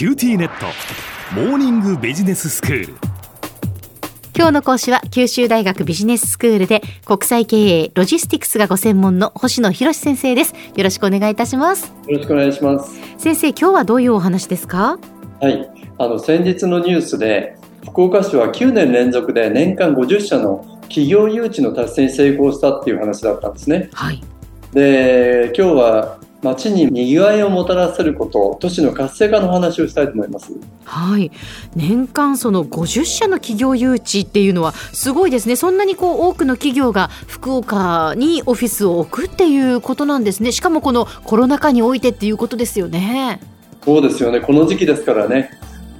QTnet。モーニングビジネススクール。今日の講師は九州大学ビジネススクールで国際経営ロジスティクスがご専門の星野裕志先生です。よろしくお願いいたします。よろしくお願いします。先生今日はどういうお話ですか？はい。あの先日のニュースで福岡市は9年連続で年間50社の企業誘致の達成に成功したっていう話だったんですね。はい、で今日は街に賑わいをもたらせること都市の活性化の話をしたいと思います。はい。年間その50社の企業誘致っていうのはすごいですね。そんなにこう多くの企業が福岡にオフィスを置くっていうことなんですね。しかもこのコロナ禍においてっていうことですよね。そうですよね。この時期ですからね。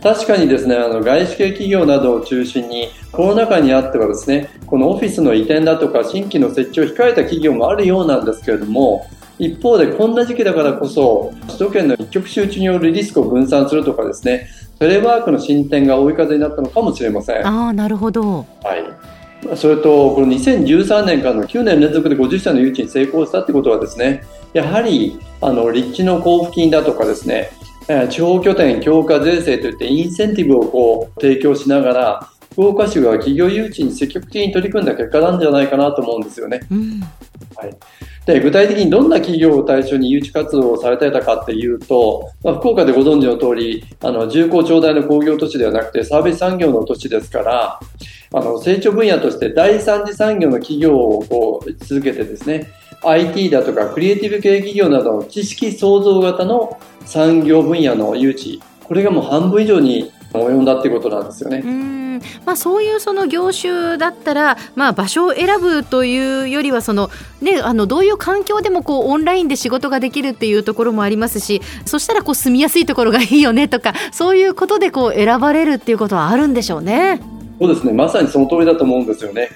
確かにですね、あの外資系企業などを中心にコロナ禍にあってはですね、このオフィスの移転だとか新規の設置を控えた企業もあるようなんですけれども、一方でこんな時期だからこそ首都圏の一極集中によるリスクを分散するとかですね、テレワークの進展が追い風になったのかもしれません。ああ、なるほど。はい。それと、この2013年からの9年連続で50社の誘致に成功したってことはですね、やはり、あの、立地の交付金だとかですね、地方拠点強化税制といってインセンティブをこう提供しながら福岡市が企業誘致に積極的に取り組んだ結果なんじゃないかなと思うんですよね。うん、はい、で具体的にどんな企業を対象に誘致活動をされてたかっていうと、まあ、福岡でご存知の通りあの重工長大の工業都市ではなくてサービス産業の都市ですからあの成長分野として第三次産業の企業をこう続けてですね IT だとかクリエイティブ系企業などの知識創造型の産業分野の誘致、これがもう半分以上に及んだっていうことなんですよね。まあ、そういうその業種だったら、まあ、場所を選ぶというよりはその、ね、あのどういう環境でもこうオンラインで仕事ができるっていうところもありますしそしたらこう住みやすいところがいいよねとかそういうことでこう選ばれるっていうことはあるんでしょうね。そうですねまさにその通りだと思うんですよね。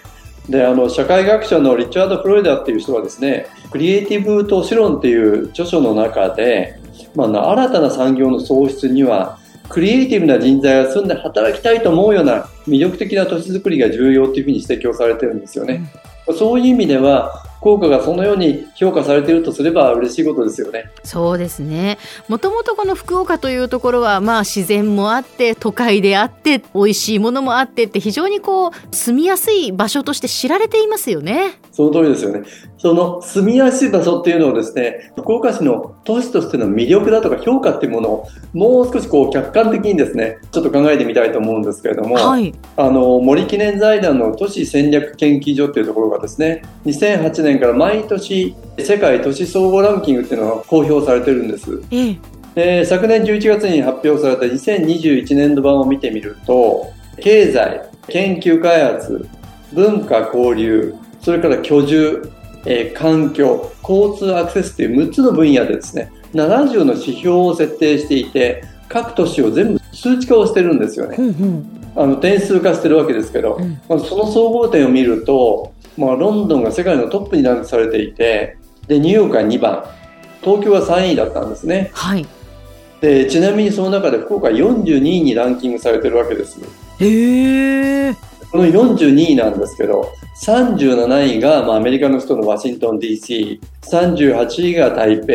であの社会学者のリチャード・フロイダーっていう人はですね「クリエイティブ都市論」っていう著書の中で、まあ、新たな産業の創出にはクリエイティブな人材が住んで働きたいと思うような魅力的な都市づくりが重要というふうに指摘をされてるんですよね。うん、そういう意味では効果がそのように評価されているとすれば嬉しいことですよね。そうですね。もともとこの福岡というところはまあ自然もあって都会であって美味しいものもあってって非常にこう住みやすい場所として知られていますよね。その通りですよね。その住みやすい場所っていうのをですね、福岡市の都市としての魅力だとか評価っていうものをもう少しこう客観的にですね、ちょっと考えてみたいと思うんですけれども、はい、あの森記念財団の都市戦略研究所っていうところがですね、2008年から毎年世界都市総合ランキングっていうのが公表されてるんです。ええ昨年11月に発表された2021年度版を見てみると、経済、研究開発、文化交流、それから居住、えー、環境、交通アクセスという6つの分野でですね、70の指標を設定していて、各都市を全部数値化をしてるんですよね。うんうん、あの点数化してるわけですけど、うん、まあ、その総合点を見ると、まあ、ロンドンが世界のトップにランクされていて、で、ニューヨークは2番、東京は3位だったんですね。はい。で、ちなみにその中で福岡42位にランキングされてるわけです。へえ。この42位なんですけど、37位が、まあ、アメリカの首都のワシントン DC、38位が台北、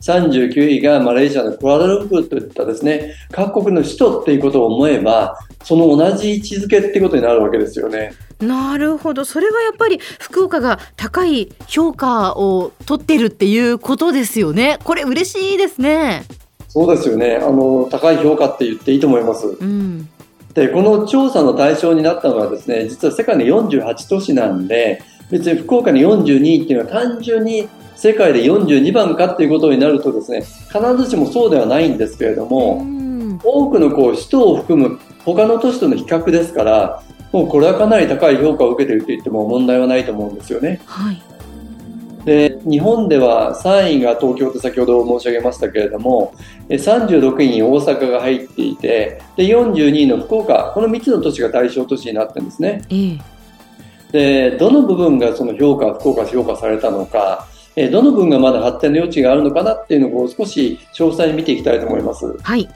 39位がマレーシアのクアラルンプーといったですね、各国の首都っていうことを思えば、その同じ位置づけってことになるわけですよね。なるほど。それはやっぱり福岡が高い評価を取ってるっていうことですよね。これ嬉しいですね。そうですよね。あの、高い評価って言っていいと思います。うん。で、この調査の対象になったのはですね、実は世界の48都市なんで、別に福岡の42位っていうのは単純に世界で42番かっていうことになるとですね、必ずしもそうではないんですけれども、多くのこう首都を含む他の都市との比較ですから、もうこれはかなり高い評価を受けていると言っても問題はないと思うんですよね。はい。で日本では3位が東京と先ほど申し上げましたけれども36位に大阪が入っていてで42位の福岡この3つの都市が対象都市になってるんですね。でどの部分がその評価福岡評価されたのかどの部分がまだ発展の余地があるのかなっていうのを少し詳細に見ていきたいと思います。はい、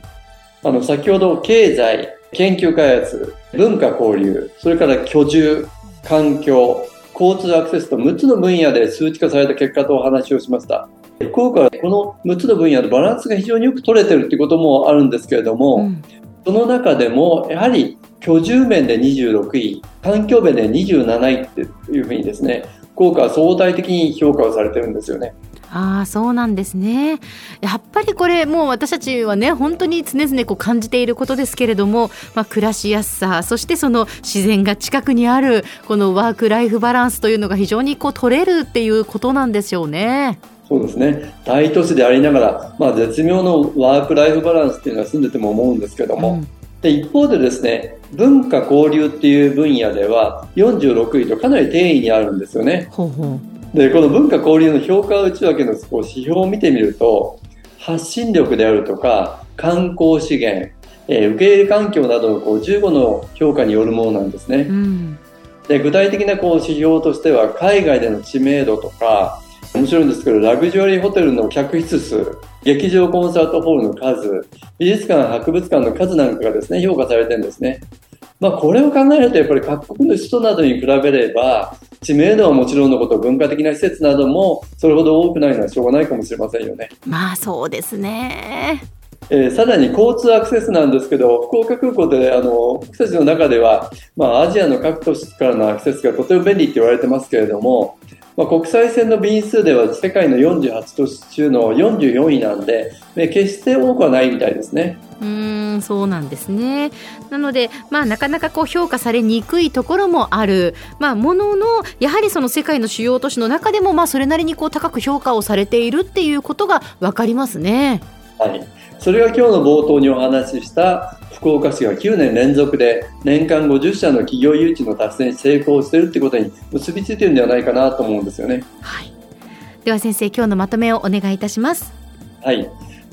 あの先ほど経済研究開発文化交流それから居住環境交通アクセスと6つの分野で数値化された結果とお話をしました。福岡はこの6つの分野のバランスが非常によく取れてるっていうこともあるんですけれども、うん、その中でもやはり居住面で26位、環境面で27位っていうふうにですね、福岡は相対的に評価をされてるんですよね。ああそうなんですね。やっぱりこれもう私たちはね本当に常々こう感じていることですけれども、まあ、暮らしやすさそしてその自然が近くにあるこのワーク・ライフ・バランスというのが非常にこう取れるっていうことなんでしょうね。そうですね。大都市でありながら、まあ、絶妙のワーク・ライフ・バランスっていうのは住んでても思うんですけども、うん、で一方でですね文化交流っていう分野では46位とかなり低位にあるんですよね。ほうほうで、この文化交流の評価内訳のこう指標を見てみると、発信力であるとか、観光資源、えー、受け入れ環境などのこう15の評価によるものなんですね。うん、で具体的なこう指標としては、海外での知名度とか、面白いんですけど、ラグジュアリーホテルの客室数、劇場コンサートホールの数、美術館、博物館の数なんかがですね、評価されてるんですね。まあ、これを考えると、やっぱり各国の首都などに比べれば、知名度はもちろんのこと、文化的な施設などもそれほど多くないのはしょうがないかもしれませんよね。まあそうですね。えー、さらに交通アクセスなんですけど、福岡空港であの僕たちの中では、まあ、アジアの各都市からのアクセスがとても便利って言われてますけれども、まあ、国際線の便数では世界の48都市中の44位なんで、ね、決して多くはないみたいですね。うんそうなんですねなので、まあ、なかなかこう評価されにくいところもある、まあ、もののやはりその世界の主要都市の中でも、まあ、それなりにこう高く評価をされているっていうことが分かりますね。はいそれが今日の冒頭にお話しした福岡市が9年連続で年間50社の企業誘致の達成に成功しているということに結びついているんではないかなと思うんですよね。はい、では先生今日のまとめをお願いいたします。はい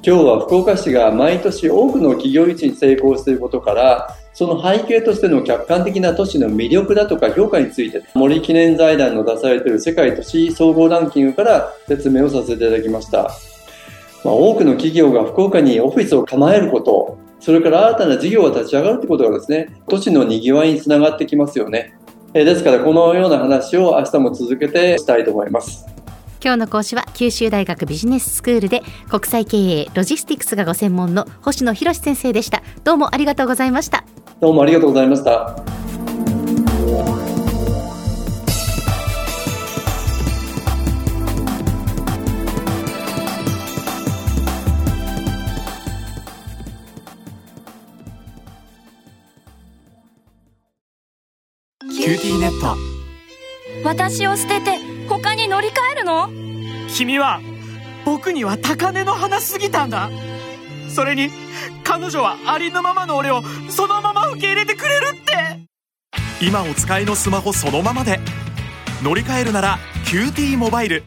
今日は福岡市が毎年多くの企業誘致に成功していることからその背景としての客観的な都市の魅力だとか評価について森記念財団の出されている世界都市総合ランキングから説明をさせていただきました。まあ、多くの企業が福岡にオフィスを構えること、それから新たな事業が立ち上がるということがですね、都市の賑わいにつながってきますよね。えですからこのような話を明日も続けてしたいと思います。今日の講師は九州大学ビジネススクールで国際経営ロジスティクスがご専門の星野博先生でした。どうもありがとうございました。どうもありがとうございました。QTnet。私を捨てて他に乗り換えるの？君は僕には高嶺の花すぎたんだ。それに彼女はありのままの俺をそのまま受け入れてくれるって。今お使いのスマホそのままで。乗り換えるなら QTモバイル。